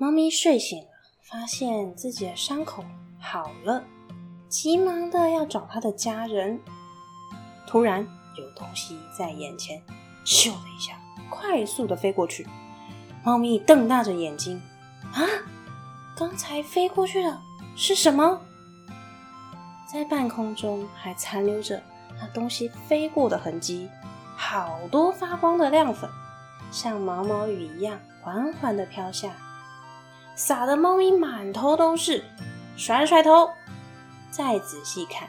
猫咪睡醒了，发现自己的伤口好了，急忙的要找它的家人。突然，有东西在眼前，咻的一下，快速的飞过去。猫咪瞪大着眼睛，啊，刚才飞过去的是什么？在半空中还残留着那东西飞过的痕迹，好多发光的亮粉，像毛毛雨一样缓缓的飘下。撒的猫咪满头都是，甩甩头，再仔细看，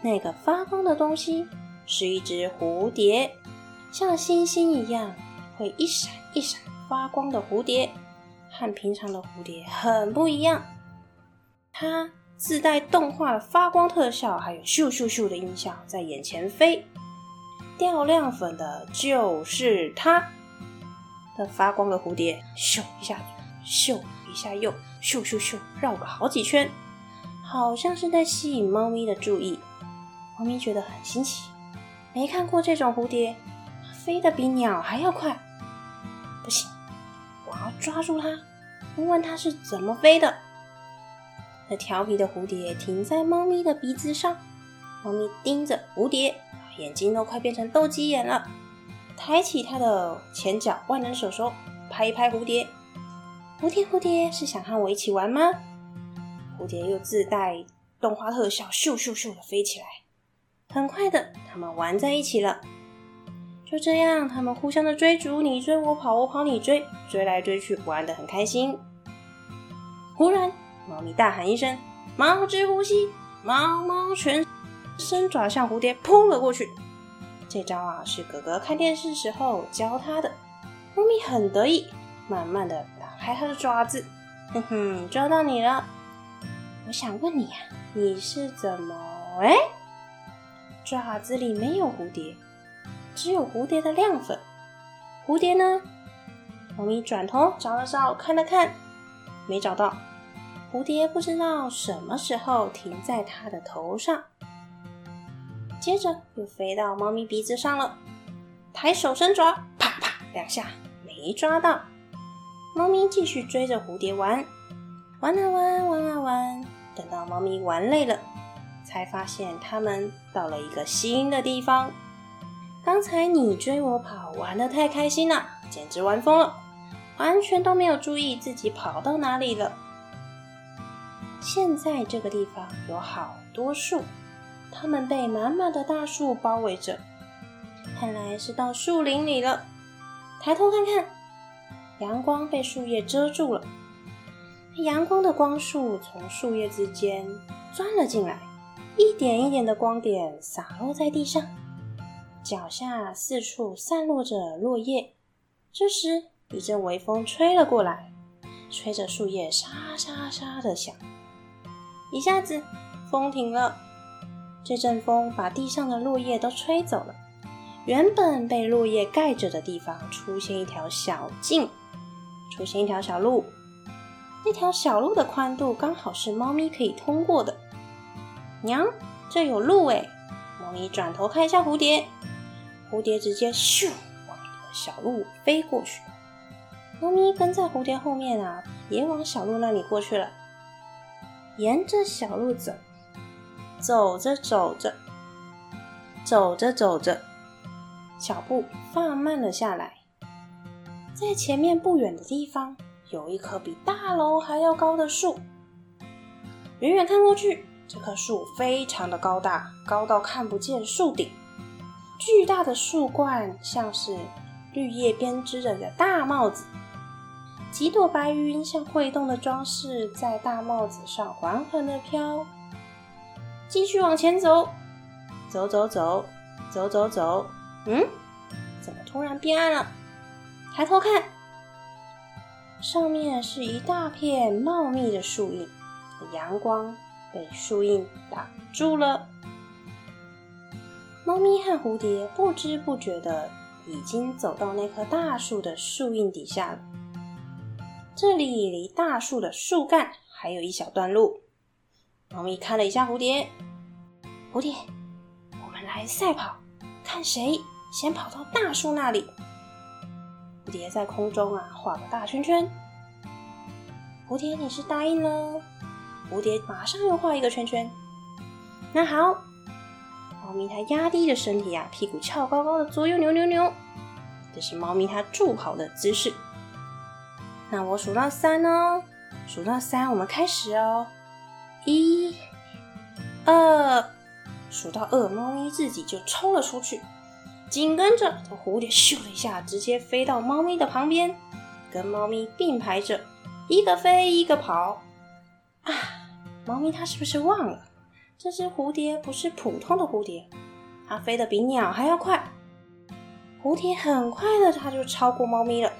那个发光的东西是一只蝴蝶，像星星一样会一闪一闪发光的蝴蝶，和平常的蝴蝶很不一样。它自带动画的发光特效，还有咻咻咻的音效，在眼前飞，掉亮粉的就是它的发光的蝴蝶，咻一下子，咻。一下又咻咻咻绕个好几圈，好像是在吸引猫咪的注意。猫咪觉得很新奇，没看过这种蝴蝶，飞得比鸟还要快。不行，我要抓住它，问问它是怎么飞的。那调皮的蝴蝶停在猫咪的鼻子上，猫咪盯着蝴蝶，眼睛都快变成斗鸡眼了。抬起它的前脚，万能手手拍一拍蝴蝶。蝴蝶，蝴蝶是想和我一起玩吗？蝴蝶又自带动画特效，咻咻咻的飞起来。很快的，他们玩在一起了。就这样，他们互相的追逐，你追我跑，我跑你追，追来追去，玩的很开心。忽然，猫咪大喊一声：“猫之呼吸！”猫猫全身爪向蝴蝶扑了过去。这招啊，是哥哥看电视时候教他的。猫咪很得意，慢慢的。开它的爪子，哼哼，抓到你了！我想问你呀，你是怎么……哎，爪子里没有蝴蝶，只有蝴蝶的亮粉。蝴蝶呢？猫咪转头找了找，看了看，没找到。蝴蝶不知道什么时候停在它的头上，接着又飞到猫咪鼻子上了。抬手伸爪，啪啪两下，没抓到。猫咪继续追着蝴蝶玩，玩啊玩，玩啊玩。等到猫咪玩累了，才发现它们到了一个新的地方。刚才你追我跑，玩的太开心了，简直玩疯了，完全都没有注意自己跑到哪里了。现在这个地方有好多树，它们被满满的大树包围着，看来是到树林里了。抬头看看。阳光被树叶遮住了，阳光的光束从树叶之间钻了进来，一点一点的光点洒落在地上，脚下四处散落着落叶。这时，一阵微风吹了过来，吹着树叶沙沙沙的响。一下子，风停了，这阵风把地上的落叶都吹走了，原本被落叶盖着的地方出现一条小径。出现一条小路，那条小路的宽度刚好是猫咪可以通过的。娘，这有路哎！猫咪转头看一下蝴蝶，蝴蝶直接咻往小路飞过去。猫咪跟在蝴蝶后面啊，也往小路那里过去了。沿着小路走，走着走着，走着走着，脚步放慢了下来。在前面不远的地方，有一棵比大楼还要高的树。远远看过去，这棵树非常的高大，高到看不见树顶。巨大的树冠像是绿叶编织着的大帽子，几朵白云像会动的装饰，在大帽子上缓缓的飘。继续往前走，走走走，走走走。嗯，怎么突然变暗了？抬头看，上面是一大片茂密的树荫，阳光被树荫挡住了。猫咪和蝴蝶不知不觉的已经走到那棵大树的树荫底下了。这里离大树的树干还有一小段路。猫咪看了一下蝴蝶，蝴蝶，我们来赛跑，看谁先跑到大树那里。蝴蝶在空中啊画个大圈圈，蝴蝶，你是答应了？蝴蝶马上又画一个圈圈。那好，猫咪它压低着身体啊，屁股翘高高的，左右扭扭扭，这是猫咪它助跑的姿势。那我数到三哦，数到三，我们开始哦。一、二，数到二，猫咪自己就冲了出去，紧跟着蝴蝶咻的一下，直接飞到猫咪的旁边，跟猫咪并排着。一个飞一个跑，啊！猫咪它是不是忘了？这只蝴蝶不是普通的蝴蝶，它飞得比鸟还要快。蝴蝶很快的，它就超过猫咪了，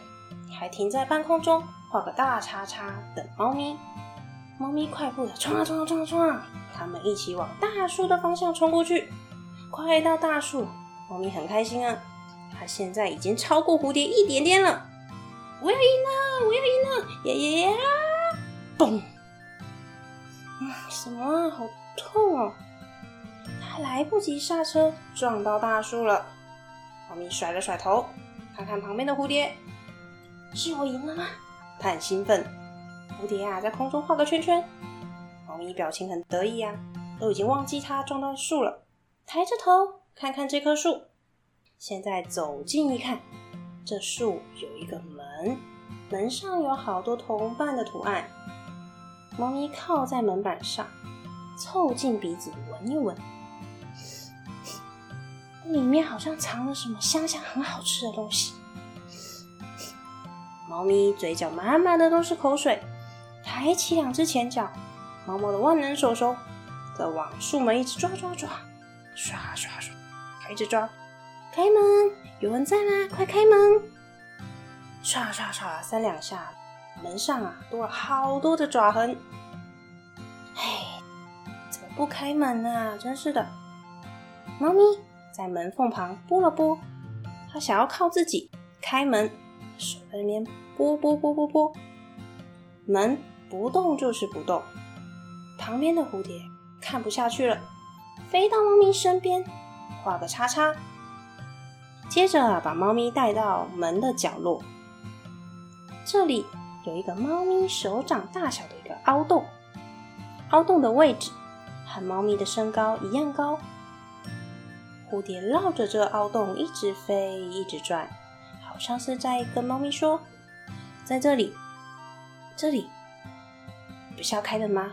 还停在半空中画个大叉叉等猫咪。猫咪快步的冲啊冲啊冲啊冲啊！它们一起往大树的方向冲过去。快到大树，猫咪很开心啊！它现在已经超过蝴蝶一点点了。我要赢了！我要赢了！耶耶耶！嘣！嗯，什么啊？好痛哦！它来不及刹车，撞到大树了。猫咪甩了甩头，看看旁边的蝴蝶，是我赢了吗？它很兴奋。蝴蝶啊，在空中画个圈圈。猫咪表情很得意啊，都已经忘记它撞到树了。抬着头看看这棵树，现在走近一看。这树有一个门，门上有好多同伴的图案。猫咪靠在门板上，凑近鼻子闻一闻，里面好像藏了什么香香、很好吃的东西。猫咪嘴角满满的都是口水，抬起两只前脚，毛毛的万能手手在往树门一直抓抓抓，刷刷刷，一直抓。开门，有人在吗？快开门！唰唰唰，三两下，门上啊多了好多的爪痕。哎，怎么不开门呢？真是的！猫咪在门缝旁拨了拨，它想要靠自己开门，手在那边拨拨拨拨拨，门不动就是不动。旁边的蝴蝶看不下去了，飞到猫咪身边，画个叉叉。接着把猫咪带到门的角落，这里有一个猫咪手掌大小的一个凹洞，凹洞的位置和猫咪的身高一样高。蝴蝶绕着这凹洞一直飞，一直转，好像是在跟猫咪说：“在这里，这里，不是要开的吗？”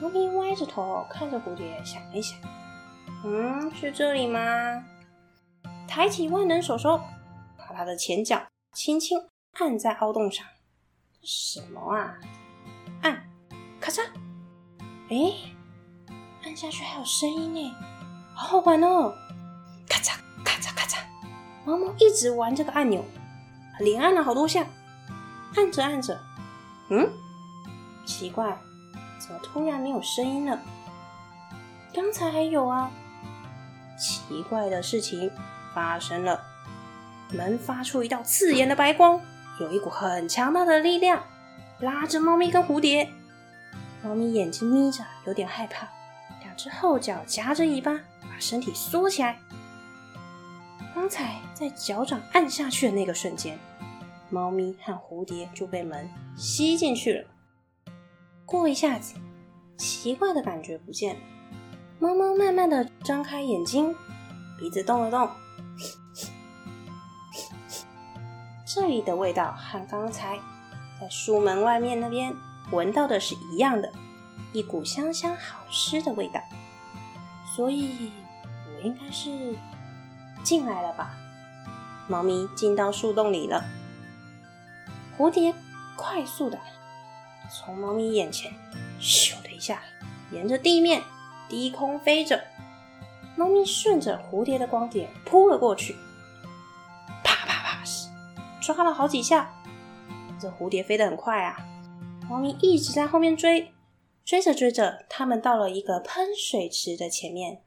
猫咪歪着头看着蝴蝶，想了一想：“嗯，是这里吗？”抬起万能手手，把它的前脚轻轻按在凹洞上。什么啊？按，咔嚓！哎，按下去还有声音呢，好好玩哦！咔嚓咔嚓咔嚓，毛毛一直玩这个按钮，连按了好多下。按着按着，嗯，奇怪，怎么突然没有声音了？刚才还有啊！奇怪的事情。发生了，门发出一道刺眼的白光，有一股很强大的力量拉着猫咪跟蝴蝶。猫咪眼睛眯着，有点害怕，两只后脚夹着尾巴，把身体缩起来。刚才在脚掌按下去的那个瞬间，猫咪和蝴蝶就被门吸进去了。过一下子，奇怪的感觉不见了，猫猫慢慢的张开眼睛，鼻子动了动。这里的味道和刚才在书门外面那边闻到的是一样的，一股香香好吃的味道。所以，我应该是进来了吧？猫咪进到树洞里了。蝴蝶快速的从猫咪眼前咻的一下，沿着地面低空飞着。猫咪顺着蝴蝶的光点扑了过去。啪啪啪抓了好几下，这蝴蝶飞得很快啊！猫咪一直在后面追，追着追着，他们到了一个喷水池的前面。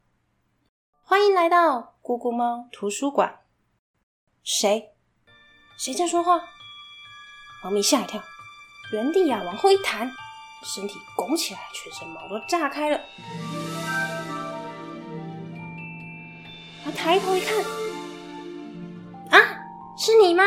欢迎来到咕咕猫图书馆。谁？谁在说话？猫咪吓一跳，原地呀往后一弹，身体拱起来，全身毛都炸开了。抬头一看，啊，是你吗？